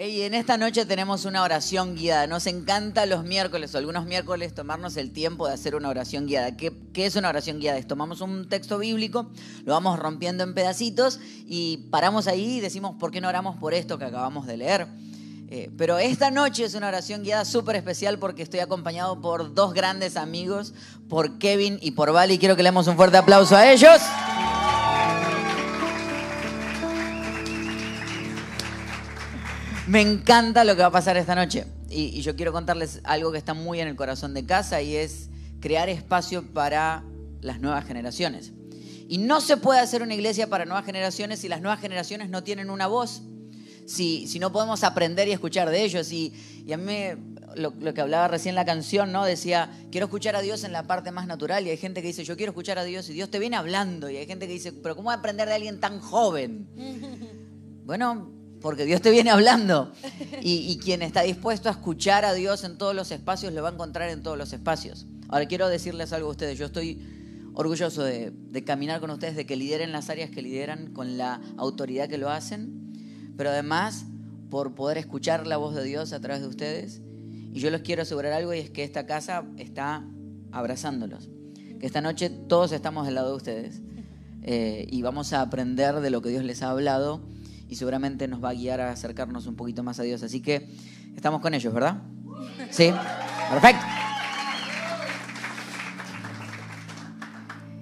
Y en esta noche tenemos una oración guiada. Nos encanta los miércoles o algunos miércoles tomarnos el tiempo de hacer una oración guiada. ¿Qué, es una oración guiada? Es tomamos un texto bíblico, lo vamos rompiendo en pedacitos y paramos ahí y decimos, ¿por qué no oramos por esto que acabamos de leer? Eh, pero esta noche es una oración guiada súper especial porque estoy acompañado por dos grandes amigos, por Kevin y por Vali. Quiero que le demos un fuerte aplauso a ellos. Me encanta lo que va a pasar esta noche. Y, y yo quiero contarles algo que está muy en el corazón de casa y es crear espacio para las nuevas generaciones. Y no se puede hacer una iglesia para nuevas generaciones si las nuevas generaciones no tienen una voz, si, si no podemos aprender y escuchar de ellos. Y, y a mí, lo, lo que hablaba recién la canción, ¿no? Decía, quiero escuchar a Dios en la parte más natural. Y hay gente que dice, yo quiero escuchar a Dios y Dios te viene hablando. Y hay gente que dice, pero ¿cómo voy a aprender de alguien tan joven? Bueno, porque Dios te viene hablando. Y, y quien está dispuesto a escuchar a Dios en todos los espacios, lo va a encontrar en todos los espacios. Ahora quiero decirles algo a ustedes. Yo estoy orgulloso de, de caminar con ustedes, de que lideren las áreas que lideran con la autoridad que lo hacen, pero además por poder escuchar la voz de Dios a través de ustedes. Y yo les quiero asegurar algo y es que esta casa está abrazándolos. Que esta noche todos estamos del lado de ustedes eh, y vamos a aprender de lo que Dios les ha hablado y seguramente nos va a guiar a acercarnos un poquito más a Dios. Así que estamos con ellos, ¿verdad? Sí, perfecto.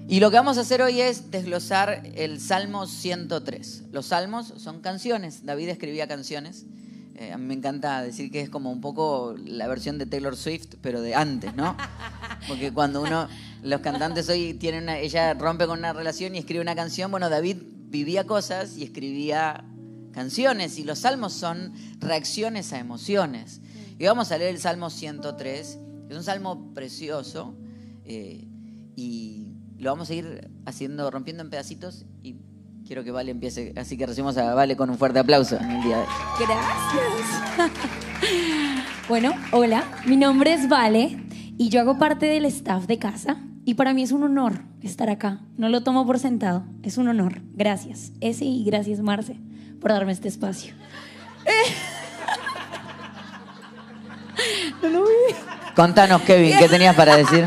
Y lo que vamos a hacer hoy es desglosar el Salmo 103. Los salmos son canciones. David escribía canciones. Eh, a mí me encanta decir que es como un poco la versión de Taylor Swift, pero de antes, ¿no? Porque cuando uno, los cantantes hoy tienen una, ella rompe con una relación y escribe una canción, bueno, David vivía cosas y escribía canciones y los salmos son reacciones a emociones. Y vamos a leer el Salmo 103, que es un salmo precioso eh, y lo vamos a ir haciendo, rompiendo en pedacitos y quiero que Vale empiece, así que recibimos a Vale con un fuerte aplauso. Gracias. bueno, hola, mi nombre es Vale y yo hago parte del staff de casa y para mí es un honor estar acá. No lo tomo por sentado, es un honor. Gracias. Ese y gracias Marce por darme este espacio. No lo vi. Contanos, Kevin, ¿qué tenías para decir?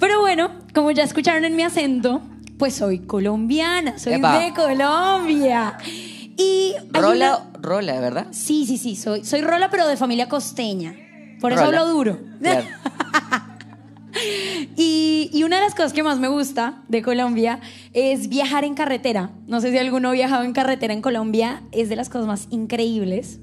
Pero bueno, como ya escucharon en mi acento, pues soy colombiana, soy Epa. de Colombia. Y Rola, una- Rola, ¿verdad? Sí, sí, sí, soy, soy rola, pero de familia costeña. Por eso Rola. hablo duro. Claro. Y, una de las cosas que más me gusta de Colombia es viajar en carretera. No sé si alguno ha viajado en carretera en Colombia, es de las cosas más increíbles.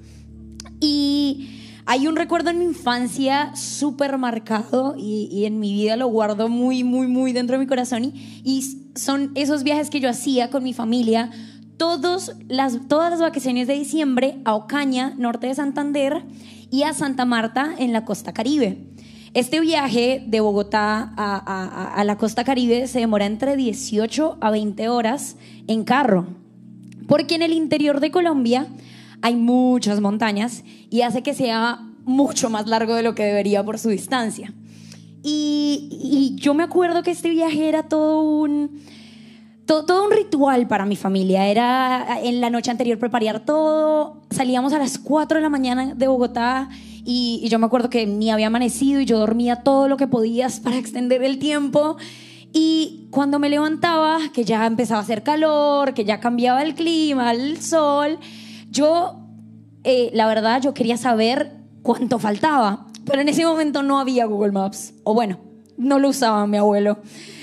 Y hay un recuerdo en mi infancia súper marcado y, y en mi vida lo guardo muy, muy, muy dentro de mi corazón. Y, y son esos viajes que yo hacía con mi familia todos las, todas las vacaciones de diciembre a Ocaña, norte de Santander, y a Santa Marta en la costa caribe. Este viaje de Bogotá a, a- la costa caribe se demora entre 18 a 20 horas en carro, porque en el interior de Colombia hay muchas montañas y hace que sea mucho más largo de lo que debería por su distancia. Y, y yo me acuerdo que este viaje era todo un, todo, un ritual para mi familia. Era en la noche anterior preparar todo. Salíamos a las 4 de la mañana de Bogotá y, y yo me acuerdo que ni había amanecido y yo dormía todo lo que podías para extender el tiempo. Y cuando me levantaba, que ya empezaba a hacer calor, que ya cambiaba el clima, el sol, yo, eh, la verdad, yo quería saber cuánto faltaba. Pero en ese momento no había Google Maps. O bueno, no lo usaba mi abuelo.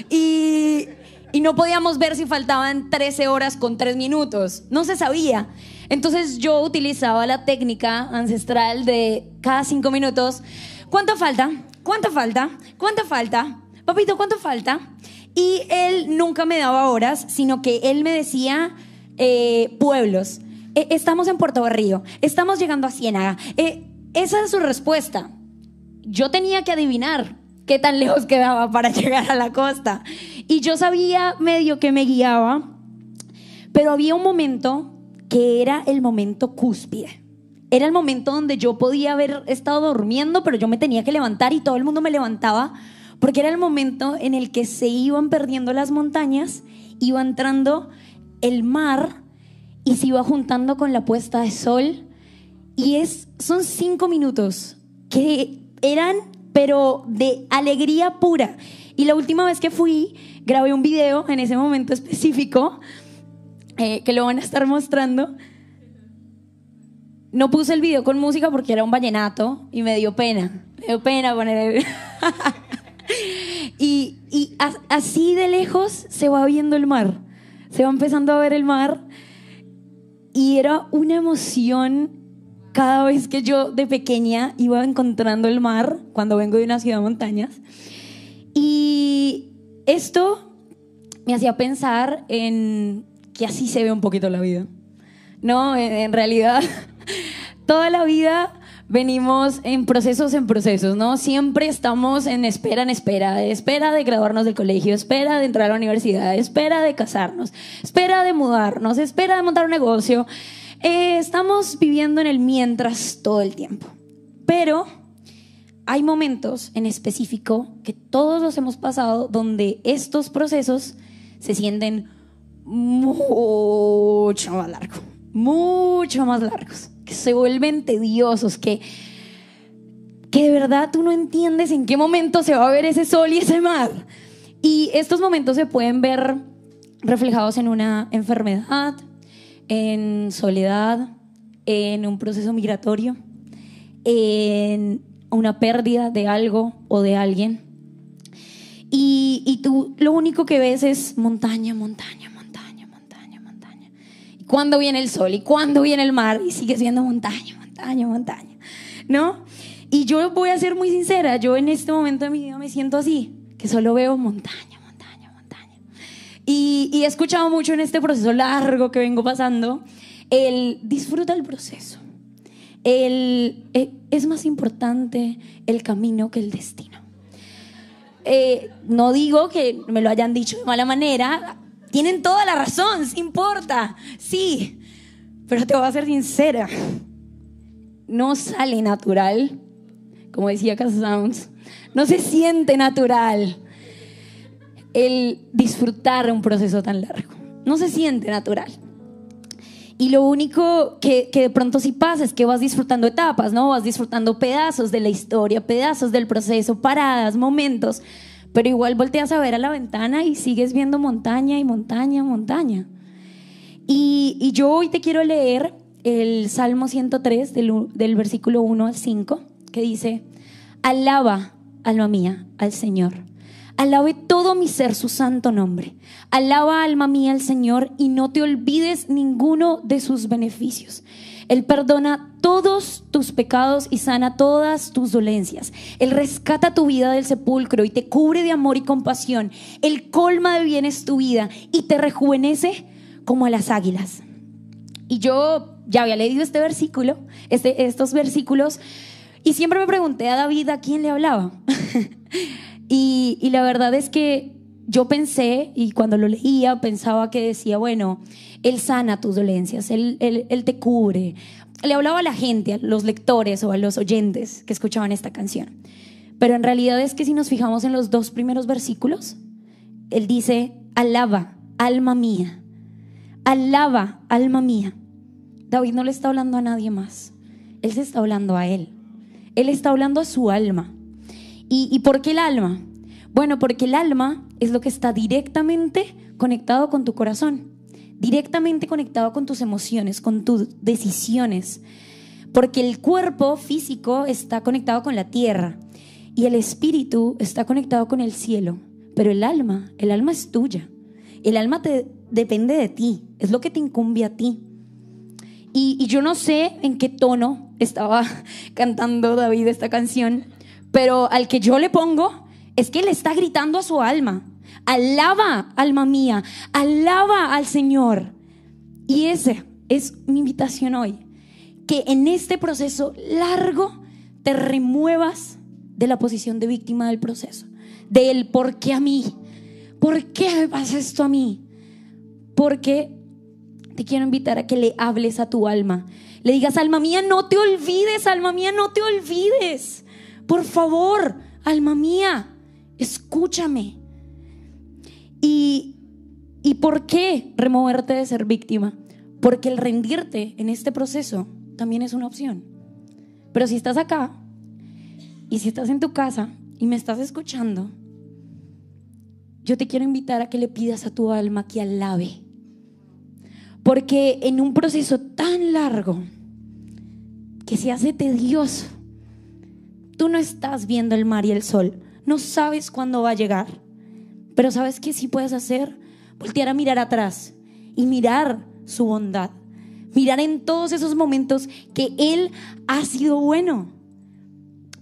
Y, y no podíamos ver si faltaban 13 horas con 3 minutos. No se sabía. Entonces yo utilizaba la técnica ancestral de cada 5 minutos. ¿Cuánto falta? ¿Cuánto falta? ¿Cuánto falta? Papito, ¿cuánto falta? Y él nunca me daba horas, sino que él me decía eh, pueblos. Eh, estamos en Puerto Berrío. Estamos llegando a Ciénaga. Eh, esa es su respuesta. Yo tenía que adivinar. Qué tan lejos quedaba para llegar a la costa. Y yo sabía medio que me guiaba, pero había un momento que era el momento cúspide. Era el momento donde yo podía haber estado durmiendo, pero yo me tenía que levantar y todo el mundo me levantaba, porque era el momento en el que se iban perdiendo las montañas, iba entrando el mar y se iba juntando con la puesta de sol. Y es, son cinco minutos que eran, pero de alegría pura. Y la última vez que fui, grabé un video en ese momento específico, eh, que lo van a estar mostrando. No puse el video con música porque era un vallenato y me dio pena. Me dio pena poner el... y, y así de lejos se va viendo el mar. Se va empezando a ver el mar. Y era una emoción cada vez que yo de pequeña iba encontrando el mar cuando vengo de una ciudad de montañas. Y esto me hacía pensar en que así se ve un poquito la vida. No, en, realidad, toda la vida venimos en procesos en procesos, ¿no? Siempre estamos en espera en espera, espera de graduarnos del colegio, espera de entrar a la universidad, espera de casarnos, espera de mudarnos, espera de montar un negocio. Eh, estamos viviendo en el mientras todo el tiempo. Pero hay momentos en específico que todos los hemos pasado donde estos procesos se sienten mucho más largo, mucho más largos, que se vuelven tediosos, que, que de verdad tú no entiendes en qué momento se va a ver ese sol y ese mar. Y estos momentos se pueden ver reflejados en una enfermedad, en soledad, en un proceso migratorio, en una pérdida de algo o de alguien. Y, y tú lo único que ves es montaña, montaña, cuándo viene el sol y cuándo viene el mar y sigues viendo montaña, montaña, montaña, ¿no? Y yo voy a ser muy sincera, yo en este momento de mi vida me siento así, que solo veo montaña, montaña, montaña. Y, y he escuchado mucho en este proceso largo que vengo pasando, el disfruta el proceso. El, eh, es más importante el camino que el destino. Eh, no digo que me lo hayan dicho de mala manera, tienen toda la razón, importa, sí. Pero te voy a ser sincera. No sale natural, como decía Casa Sounds. No se siente natural el disfrutar un proceso tan largo. No se siente natural. Y lo único que, que, de pronto sí pasa es que vas disfrutando etapas, ¿no? Vas disfrutando pedazos de la historia, pedazos del proceso, paradas, momentos pero igual volteas a ver a la ventana y sigues viendo montaña y montaña, montaña. Y, yo hoy te quiero leer el Salmo 103 del, del versículo 1 al 5, que dice, alaba, alma mía, al Señor. Alabe todo mi ser su santo nombre. Alaba, alma mía, al Señor y no te olvides ninguno de sus beneficios. Él perdona todos tus pecados y sana todas tus dolencias. Él rescata tu vida del sepulcro y te cubre de amor y compasión. Él colma de bienes tu vida y te rejuvenece como a las águilas. Y yo ya había leído este versículo, este, estos versículos, y siempre me pregunté a David a quién le hablaba. y, la verdad es que yo pensé, y cuando lo leía, pensaba que decía, bueno, él sana tus dolencias, él, él, te cubre. Le hablaba a la gente, a los lectores o a los oyentes que escuchaban esta canción. Pero en realidad es que si nos fijamos en los dos primeros versículos, Él dice, alaba, alma mía, alaba, alma mía. David no le está hablando a nadie más, Él se está hablando a Él. Él está hablando a su alma. ¿Y, y por qué el alma? Bueno, porque el alma es lo que está directamente conectado con tu corazón directamente conectado con tus emociones, con tus decisiones, porque el cuerpo físico está conectado con la tierra y el espíritu está conectado con el cielo, pero el alma, el alma es tuya, el alma te depende de ti, es lo que te incumbe a ti. Y, y yo no sé en qué tono estaba cantando David esta canción, pero al que yo le pongo es que le está gritando a su alma, Alaba, alma mía, alaba al Señor. Y esa es mi invitación hoy, que en este proceso largo te remuevas de la posición de víctima del proceso, del por qué a mí, por qué me pasa esto a mí, porque te quiero invitar a que le hables a tu alma, le digas, alma mía, no te olvides, alma mía, no te olvides, por favor, alma mía, escúchame. Y, ¿Y por qué removerte de ser víctima? Porque el rendirte en este proceso también es una opción. Pero si estás acá y si estás en tu casa y me estás escuchando, yo te quiero invitar a que le pidas a tu alma que alabe. Porque en un proceso tan largo que se hace tedioso, tú no estás viendo el mar y el sol, no sabes cuándo va a llegar. Pero ¿sabes qué sí puedes hacer? Voltear a mirar atrás y mirar su bondad. Mirar en todos esos momentos que Él ha sido bueno.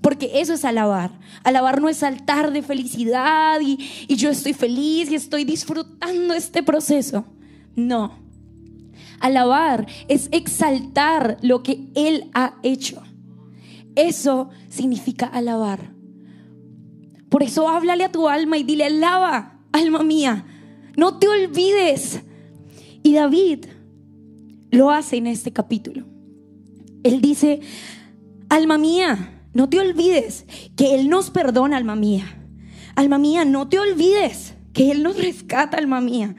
Porque eso es alabar. Alabar no es saltar de felicidad y, y yo estoy feliz y estoy disfrutando este proceso. No. Alabar es exaltar lo que Él ha hecho. Eso significa alabar. Por eso háblale a tu alma y dile, alaba, alma mía, no te olvides. Y David lo hace en este capítulo. Él dice, alma mía, no te olvides que Él nos perdona, alma mía. Alma mía, no te olvides que Él nos rescata, alma mía.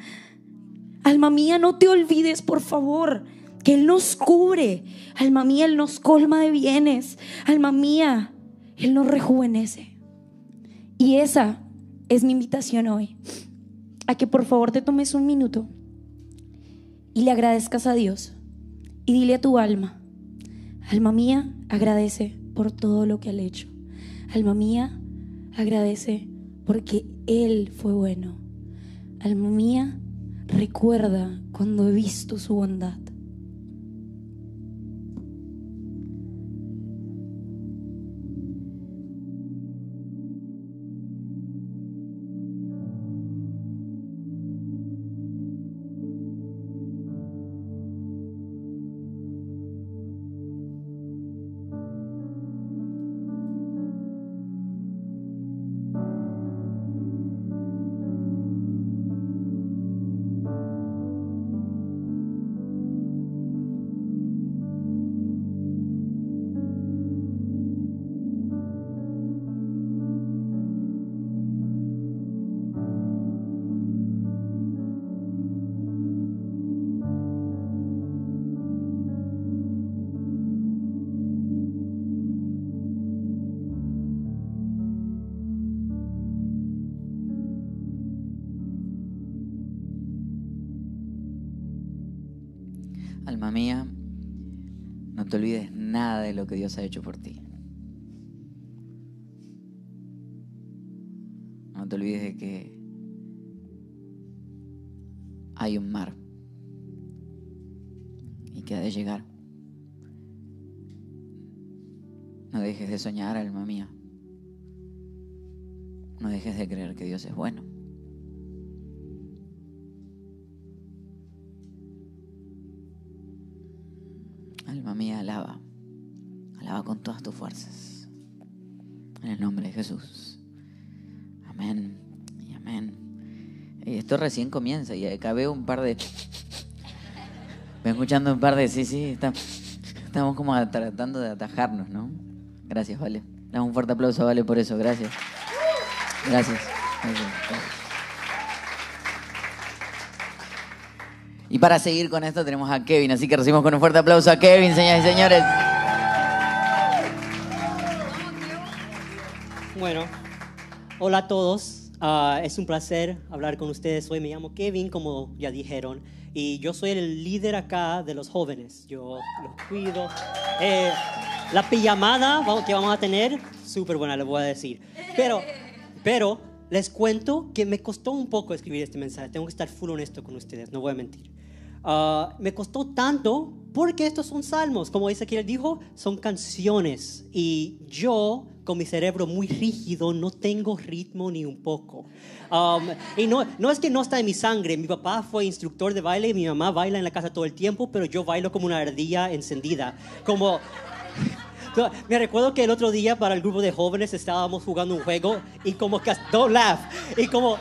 Alma mía, no te olvides, por favor, que Él nos cubre. Alma mía, Él nos colma de bienes. Alma mía, Él nos rejuvenece. Y esa es mi invitación hoy. A que por favor te tomes un minuto y le agradezcas a Dios. Y dile a tu alma, alma mía, agradece por todo lo que ha hecho. Alma mía, agradece porque Él fue bueno. Alma mía, recuerda cuando he visto su bondad. Mía, no te olvides nada de lo que Dios ha hecho por ti. No te olvides de que hay un mar y que ha de llegar. No dejes de soñar, alma mía. No dejes de creer que Dios es bueno. Recién comienza y acá veo un par de... Voy escuchando un par de... Sí, sí, está- estamos como tratando de atajarnos, ¿no? Gracias, Vale. Damos un fuerte aplauso Vale por eso. Gracias. Gracias. Gracias. Y para seguir con esto tenemos a Kevin, así que recibimos con un fuerte aplauso a Kevin, señoras y señores. Bueno, hola a todos. Ah, es un placer hablar con ustedes hoy. Me llamo Kevin, como ya dijeron, y yo soy el líder acá de los jóvenes. Yo los cuido. Eh, la pijamada que vamos a tener, súper buena, les voy a decir. Pero, pero les cuento que me costó un poco escribir este mensaje. Tengo que estar full honesto con ustedes, no voy a mentir. Ah, me costó tanto porque estos son salmos, como Ezequiel dijo, son canciones. Y yo con mi cerebro muy rígido no tengo ritmo ni un poco. Um, y no, no es que no está en mi sangre, mi papá fue instructor de baile y mi mamá baila en la casa todo el tiempo, pero yo bailo como una ardilla encendida, como Me recuerdo que el otro día para el grupo de jóvenes estábamos jugando un juego y como don't laugh y como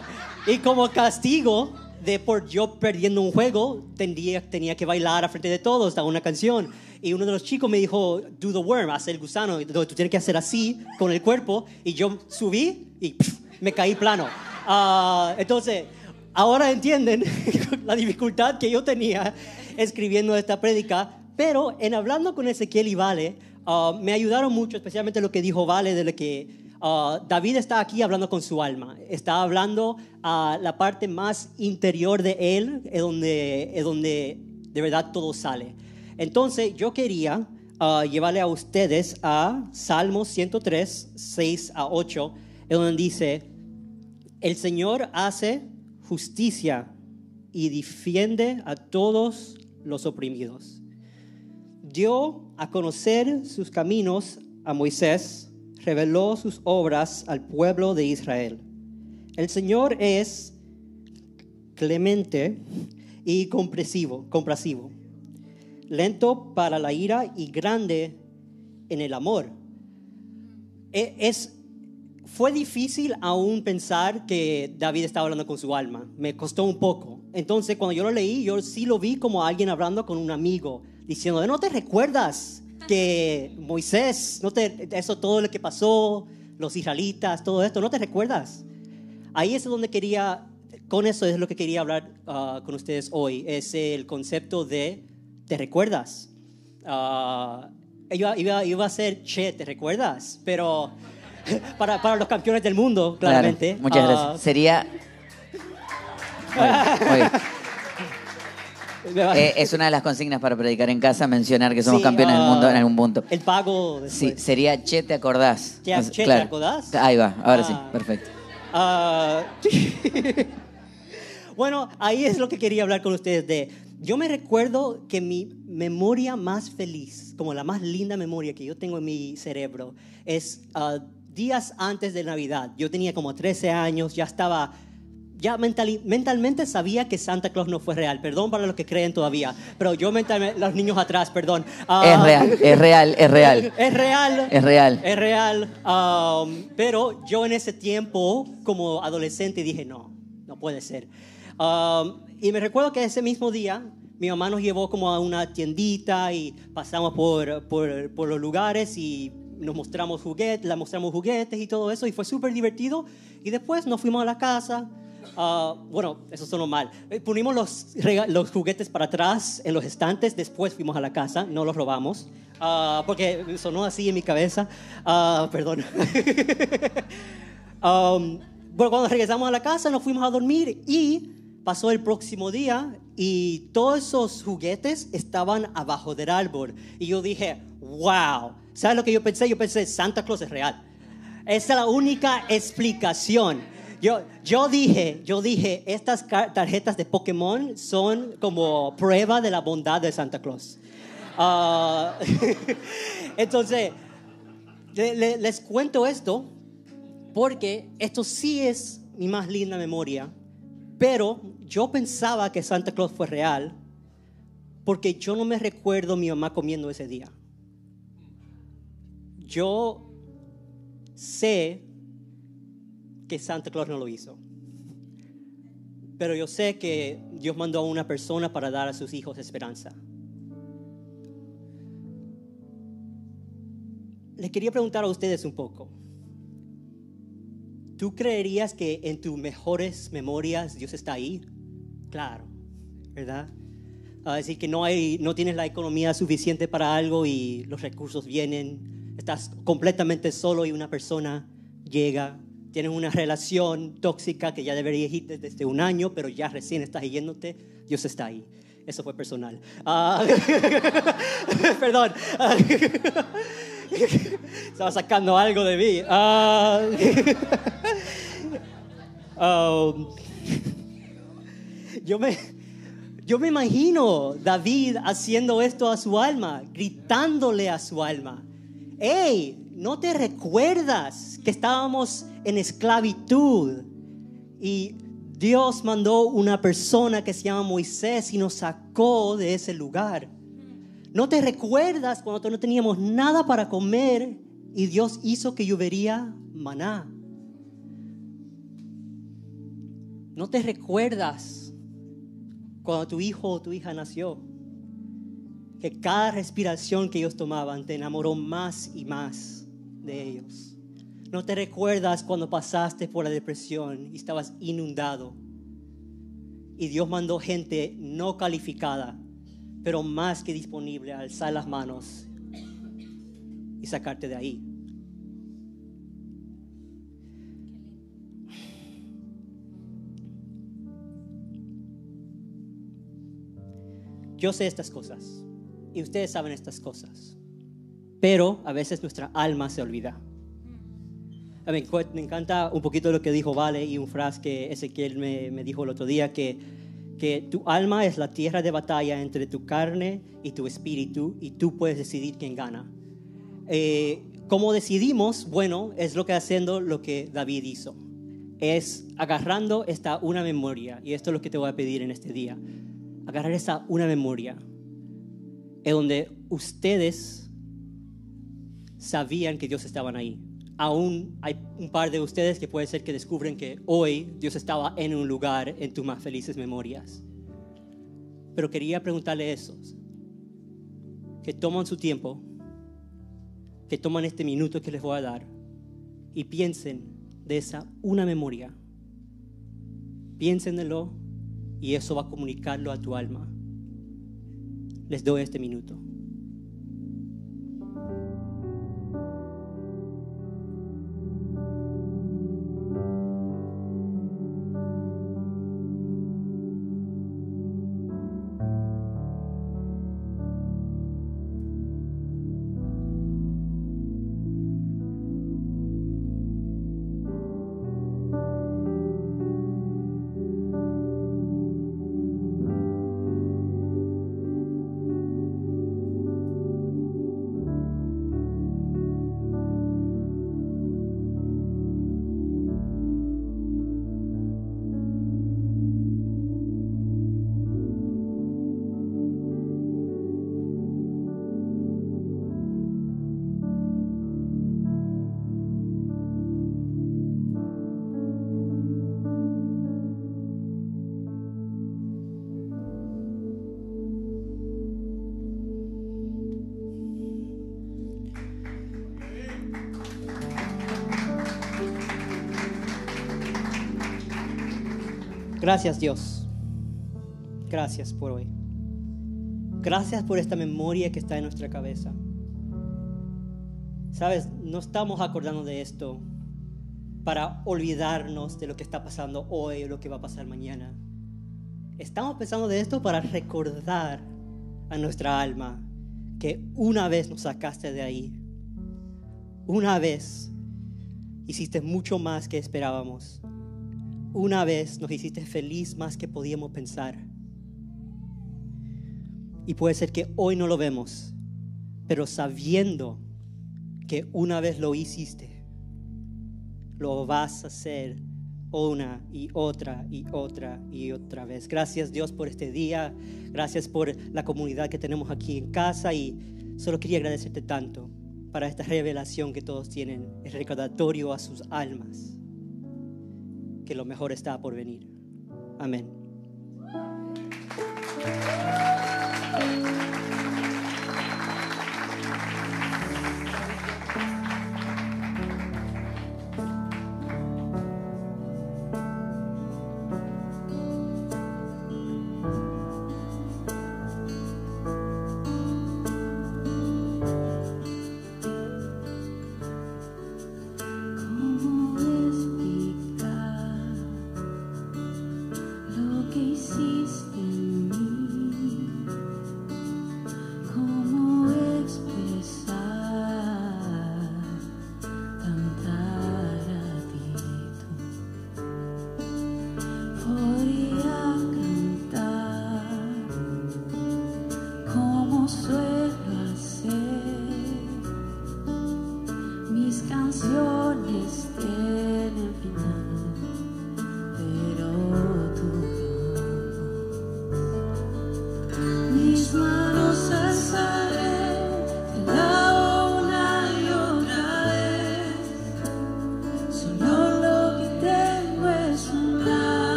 y como castigo de por yo perdiendo un juego tenía tenía que bailar a frente de todos a una canción. Y uno de los chicos me dijo do the worm hace el gusano tú tienes que hacer así con el cuerpo y yo subí y me caí plano. Ah, entonces ahora entienden la dificultad que yo tenía escribiendo esta prédica, pero en hablando con Ezequiel y Vale, ah, me ayudaron mucho, especialmente lo que dijo Vale, de lo que ah, David está aquí hablando con su alma, está hablando a la parte más interior de él, es donde, es donde de verdad todo sale. Entonces yo quería ah, llevarle a ustedes a Salmos 103, 6 a 8, en donde dice, el Señor hace justicia y defiende a todos los oprimidos. Dio a conocer sus caminos a Moisés, reveló sus obras al pueblo de Israel. El Señor es clemente y compresivo, comprasivo, lento para la ira y grande en el amor. E- Es, fue difícil aún pensar que David estaba hablando con su alma. Me costó un poco. Entonces, cuando yo lo leí, yo sí lo vi como alguien hablando con un amigo, diciendo, ¿no te recuerdas que Moisés, no te, eso todo lo que pasó, los israelitas, todo esto, ¿no te recuerdas? Ahí es donde quería, con eso es lo que quería hablar ah, con ustedes hoy, es el concepto de, ¿te recuerdas? Ah, iba, iba, iba a ser, che, ¿te recuerdas? Pero para, para los campeones del mundo, Claro, claramente. muchas ah, gracias. Sería. Muy bien. Eh, es una de las consignas para predicar en casa mencionar que somos sí, campeones del ah, mundo en algún punto. El pago. Sí, después. sería che, ¿te acordás? Che, che, ¿te claro. acordás? Ahí va, ahora sí, Ah. perfecto. Ah, bueno, ahí es lo que quería hablar con ustedes de. Yo me recuerdo que mi memoria más feliz, como la más linda memoria que yo tengo en mi cerebro, es ah, días antes de Navidad. Yo tenía como 13 años, ya estaba, ya mentali- mentalmente sabía que Santa Claus no fue real. Perdón para los que creen todavía, pero yo mentalmente, los niños atrás, perdón. Ah, Es real, es real, es real. Es real. Es real. Es real. um, pero yo en ese tiempo, como adolescente, dije, no, no puede ser. Um, y me recuerdo que ese mismo día, mi mamá nos llevó como a una tiendita y pasamos por, por, por los lugares y nos mostramos juguetes, la mostramos juguetes y todo eso y fue súper divertido. Y después nos fuimos a la casa. Ah, bueno, eso sonó mal. Eh, Ponimos los, los juguetes para atrás en los estantes, después fuimos a la casa, no los robamos, Ah, porque sonó así en mi cabeza. Ah, perdón. Um, bueno, cuando regresamos a la casa nos fuimos a dormir y pasó el próximo día y todos esos juguetes estaban abajo del árbol. Y yo dije, wow, ¿sabes lo que yo pensé? Yo pensé, Santa Claus es real. Esa es la única explicación. Yo, yo dije, yo dije, estas tarjetas de Pokémon son como prueba de la bondad de Santa Claus. Ah, entonces, le- le- les cuento esto porque esto sí es mi más linda memoria, pero yo pensaba que Santa Claus fue real porque yo no me recuerdo mi mamá comiendo ese día. Yo sé que Santa Claus no lo hizo, pero yo sé que Dios mandó a una persona para dar a sus hijos esperanza. Les quería preguntar a ustedes un poco. ¿Tú creerías que en tus mejores memorias Dios está ahí? Claro, ¿verdad? A decir que no, hay, no tienes la economía suficiente para algo y los recursos vienen, estás completamente solo y una persona llega, tienes una relación tóxica que ya deberías ir desde un año, pero ya recién estás yéndote, Dios está ahí. Eso fue personal. Ah, perdón. Estaba sacando algo de mí. Ah, um, yo, me, yo me imagino David haciendo esto a su alma, gritándole a su alma. Hey, ¿no te recuerdas que estábamos en esclavitud? Y Dios mandó una persona que se llama Moisés y nos sacó de ese lugar. ¿No te recuerdas cuando no teníamos nada para comer y Dios hizo que llovería maná? ¿No te recuerdas cuando tu hijo o tu hija nació? Que cada respiración que ellos tomaban te enamoró más y más de ellos. ¿No te recuerdas cuando pasaste por la depresión y estabas inundado? Y Dios mandó gente no calificada, pero más que disponible a alzar las manos y sacarte de ahí. Yo sé estas cosas y ustedes saben estas cosas, pero a veces nuestra alma se olvida. Me encanta un poquito lo que dijo Vale y un frase que Ezequiel me, me dijo el otro día, que, que tu alma es la tierra de batalla entre tu carne y tu espíritu y tú puedes decidir quién gana. Eh, ¿Cómo decidimos? Bueno, es lo que haciendo lo que David hizo. Es agarrando esta una memoria, y esto es lo que te voy a pedir en este día agarrar esa una memoria en donde ustedes sabían que Dios estaba ahí. Aún hay un par de ustedes que puede ser que descubren que hoy Dios estaba en un lugar en tus más felices memorias. Pero quería preguntarle a esos que toman su tiempo, que toman este minuto que les voy a dar y piensen de esa una memoria. Piénsenlo y eso va a comunicarlo a tu alma. Les doy este minuto. Gracias Dios. Gracias por hoy. Gracias por esta memoria que está en nuestra cabeza. Sabes, no estamos acordando de esto para olvidarnos de lo que está pasando hoy o lo que va a pasar mañana. Estamos pensando de esto para recordar a nuestra alma que una vez nos sacaste de ahí. Una vez hiciste mucho más que esperábamos. Una vez nos hiciste feliz más que podíamos pensar. Y puede ser que hoy no lo vemos, pero sabiendo que una vez lo hiciste, lo vas a hacer una y otra y otra y otra vez. Gracias Dios por este día, gracias por la comunidad que tenemos aquí en casa y solo quería agradecerte tanto para esta revelación que todos tienen, el recordatorio a sus almas que lo mejor está por venir. Amén.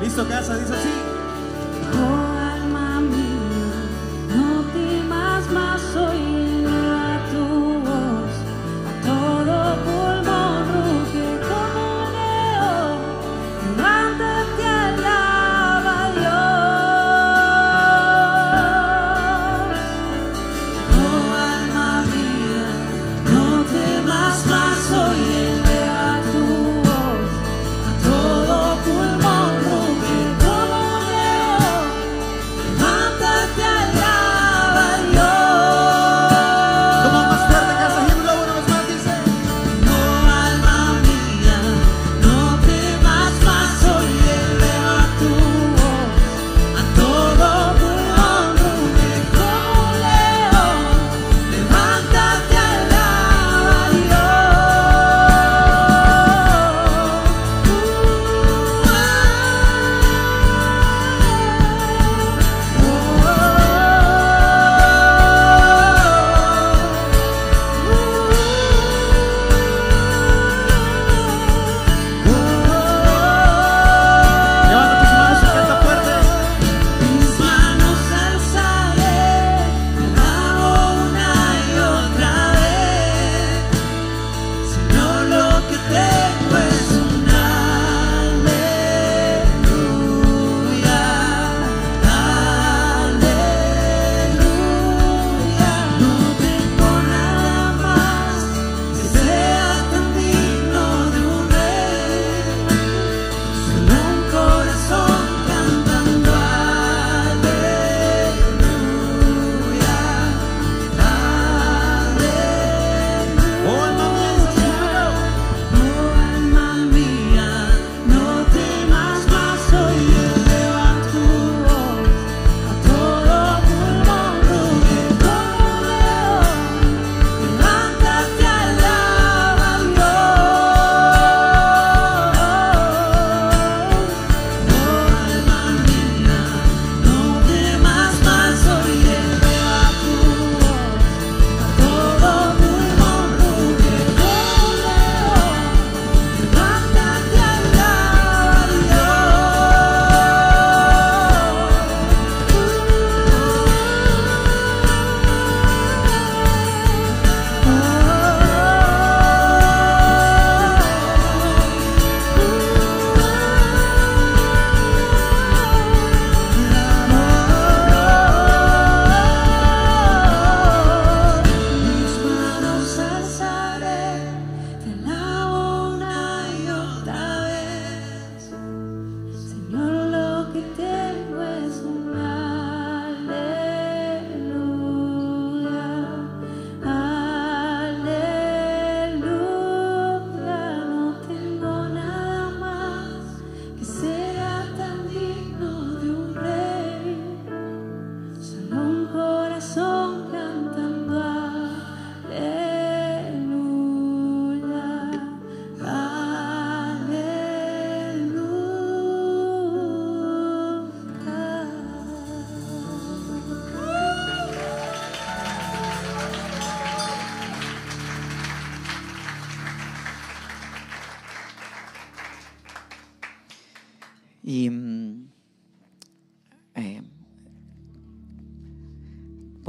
¿Listo, casa? Dice así.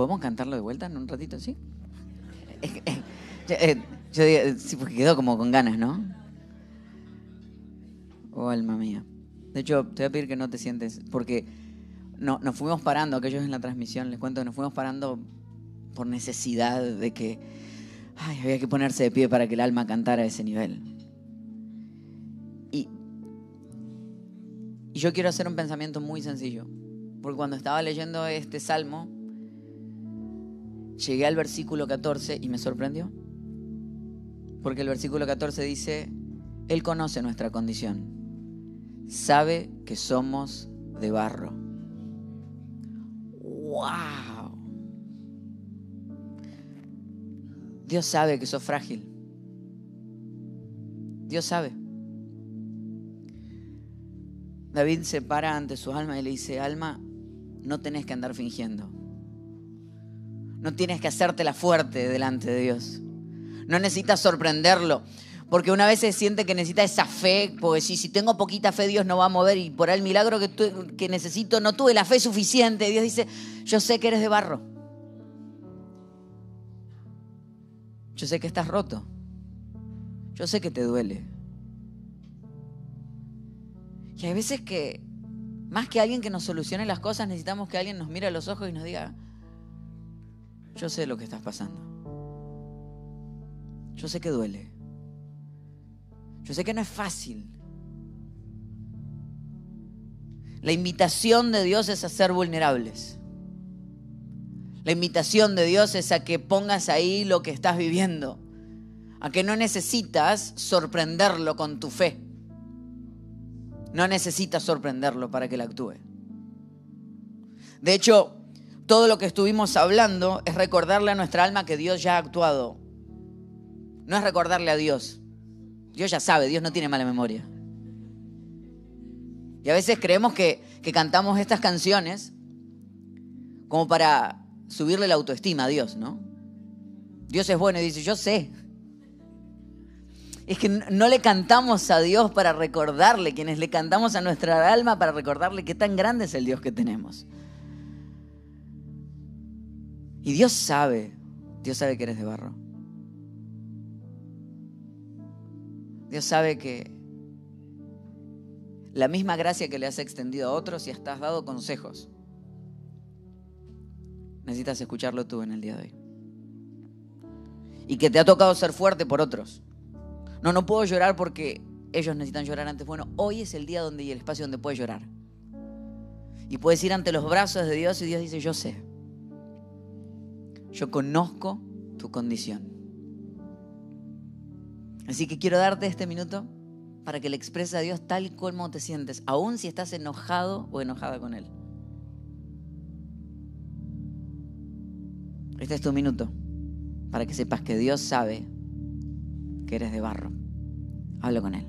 ¿Podemos cantarlo de vuelta en un ratito, sí? Eh, yo, eh, yo eh, sí, porque quedó como con ganas, ¿no? Oh, alma mía. De hecho, te voy a pedir que no te sientes, porque no, nos fuimos parando, aquellos en la transmisión, les cuento nos fuimos parando por necesidad de que ay, había que ponerse de pie para que el alma cantara a ese nivel. Y, y yo quiero hacer un pensamiento muy sencillo, porque cuando estaba leyendo este salmo, llegué al versículo 14 y me sorprendió. Porque el versículo 14 dice, Él conoce nuestra condición, sabe que somos de barro. ¡Wow! Dios sabe que sos frágil. Dios sabe. David se para ante su alma y le dice, alma, no tenés que andar fingiendo. No tienes que hacértela fuerte delante de Dios. No necesitas sorprenderlo. Porque una vez se siente que necesita esa fe, porque si, si tengo poquita fe, Dios no va a mover y por el milagro que, que necesito, no tuve la fe suficiente. Dios dice, yo sé que eres de barro. Yo sé que estás roto. Yo sé que te duele. Y hay veces que, más que alguien que nos solucione las cosas, necesitamos que alguien nos mire a los ojos y nos diga, yo sé lo que estás pasando. Yo sé que duele. Yo sé que no es fácil. La invitación de Dios es a ser vulnerables. La invitación de Dios es a que pongas ahí lo que estás viviendo. A que no necesitas sorprenderlo con tu fe. No necesitas sorprenderlo para que él actúe. De hecho, todo lo que estuvimos hablando es recordarle a nuestra alma que Dios ya ha actuado. No es recordarle a Dios. Dios ya sabe, Dios no tiene mala memoria. Y a veces creemos que, que cantamos estas canciones como para subirle la autoestima a Dios, ¿no? Dios es bueno y dice, yo sé. Es que no le cantamos a Dios para recordarle, quienes le cantamos a nuestra alma para recordarle qué tan grande es el Dios que tenemos. Y Dios sabe, Dios sabe que eres de barro. Dios sabe que la misma gracia que le has extendido a otros y hasta has dado consejos, necesitas escucharlo tú en el día de hoy. Y que te ha tocado ser fuerte por otros. No, no puedo llorar porque ellos necesitan llorar antes. Bueno, hoy es el día donde y el espacio donde puedes llorar. Y puedes ir ante los brazos de Dios y Dios dice, yo sé. Yo conozco tu condición. Así que quiero darte este minuto para que le expreses a Dios tal como te sientes, aun si estás enojado o enojada con Él. Este es tu minuto para que sepas que Dios sabe que eres de barro. Hablo con Él.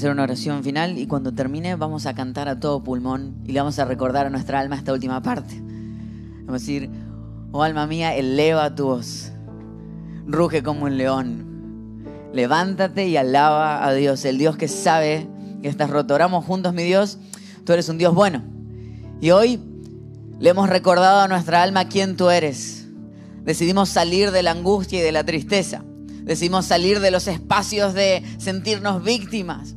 Hacer una oración final y cuando termine vamos a cantar a todo pulmón y le vamos a recordar a nuestra alma esta última parte. Vamos a decir, oh alma mía, eleva tu voz, ruge como un león, levántate y alaba a Dios, el Dios que sabe que estás roto. Oramos juntos, mi Dios, tú eres un Dios bueno. Y hoy le hemos recordado a nuestra alma quién tú eres. Decidimos salir de la angustia y de la tristeza. Decidimos salir de los espacios de sentirnos víctimas.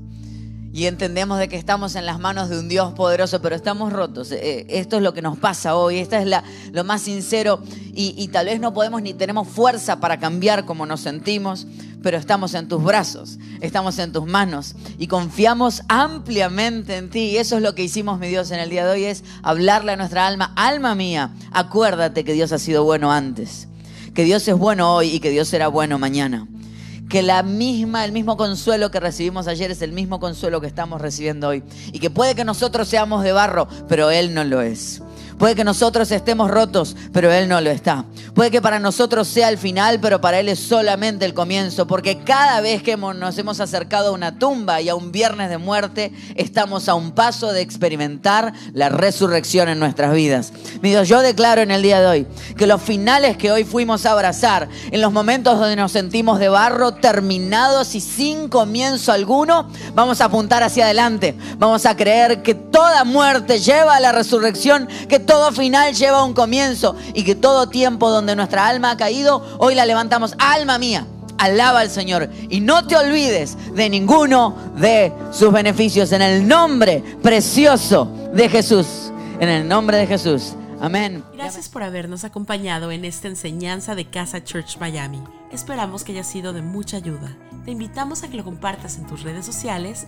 Y entendemos de que estamos en las manos de un Dios poderoso, pero estamos rotos. Eh, esto es lo que nos pasa hoy. Esta es la, lo más sincero. Y, y tal vez no podemos ni tenemos fuerza para cambiar como nos sentimos, pero estamos en tus brazos, estamos en tus manos y confiamos ampliamente en ti. Y eso es lo que hicimos, mi Dios, en el día de hoy, es hablarle a nuestra alma, alma mía, acuérdate que Dios ha sido bueno antes, que Dios es bueno hoy y que Dios será bueno mañana. Que la misma, el mismo consuelo que recibimos ayer es el mismo consuelo que estamos recibiendo hoy. Y que puede que nosotros seamos de barro, pero Él no lo es. Puede que nosotros estemos rotos, pero Él no lo está. Puede que para nosotros sea el final, pero para Él es solamente el comienzo. Porque cada vez que nos hemos acercado a una tumba y a un viernes de muerte, estamos a un paso de experimentar la resurrección en nuestras vidas. Mi Dios, yo declaro en el día de hoy que los finales que hoy fuimos a abrazar, en los momentos donde nos sentimos de barro, terminados y sin comienzo alguno, vamos a apuntar hacia adelante. Vamos a creer que toda muerte lleva a la resurrección, que todo final lleva un comienzo y que todo tiempo donde nuestra alma ha caído, hoy la levantamos. Alma mía, alaba al Señor y no te olvides de ninguno de sus beneficios en el nombre precioso de Jesús. En el nombre de Jesús. Amén. Gracias por habernos acompañado en esta enseñanza de Casa Church Miami. Esperamos que haya sido de mucha ayuda. Te invitamos a que lo compartas en tus redes sociales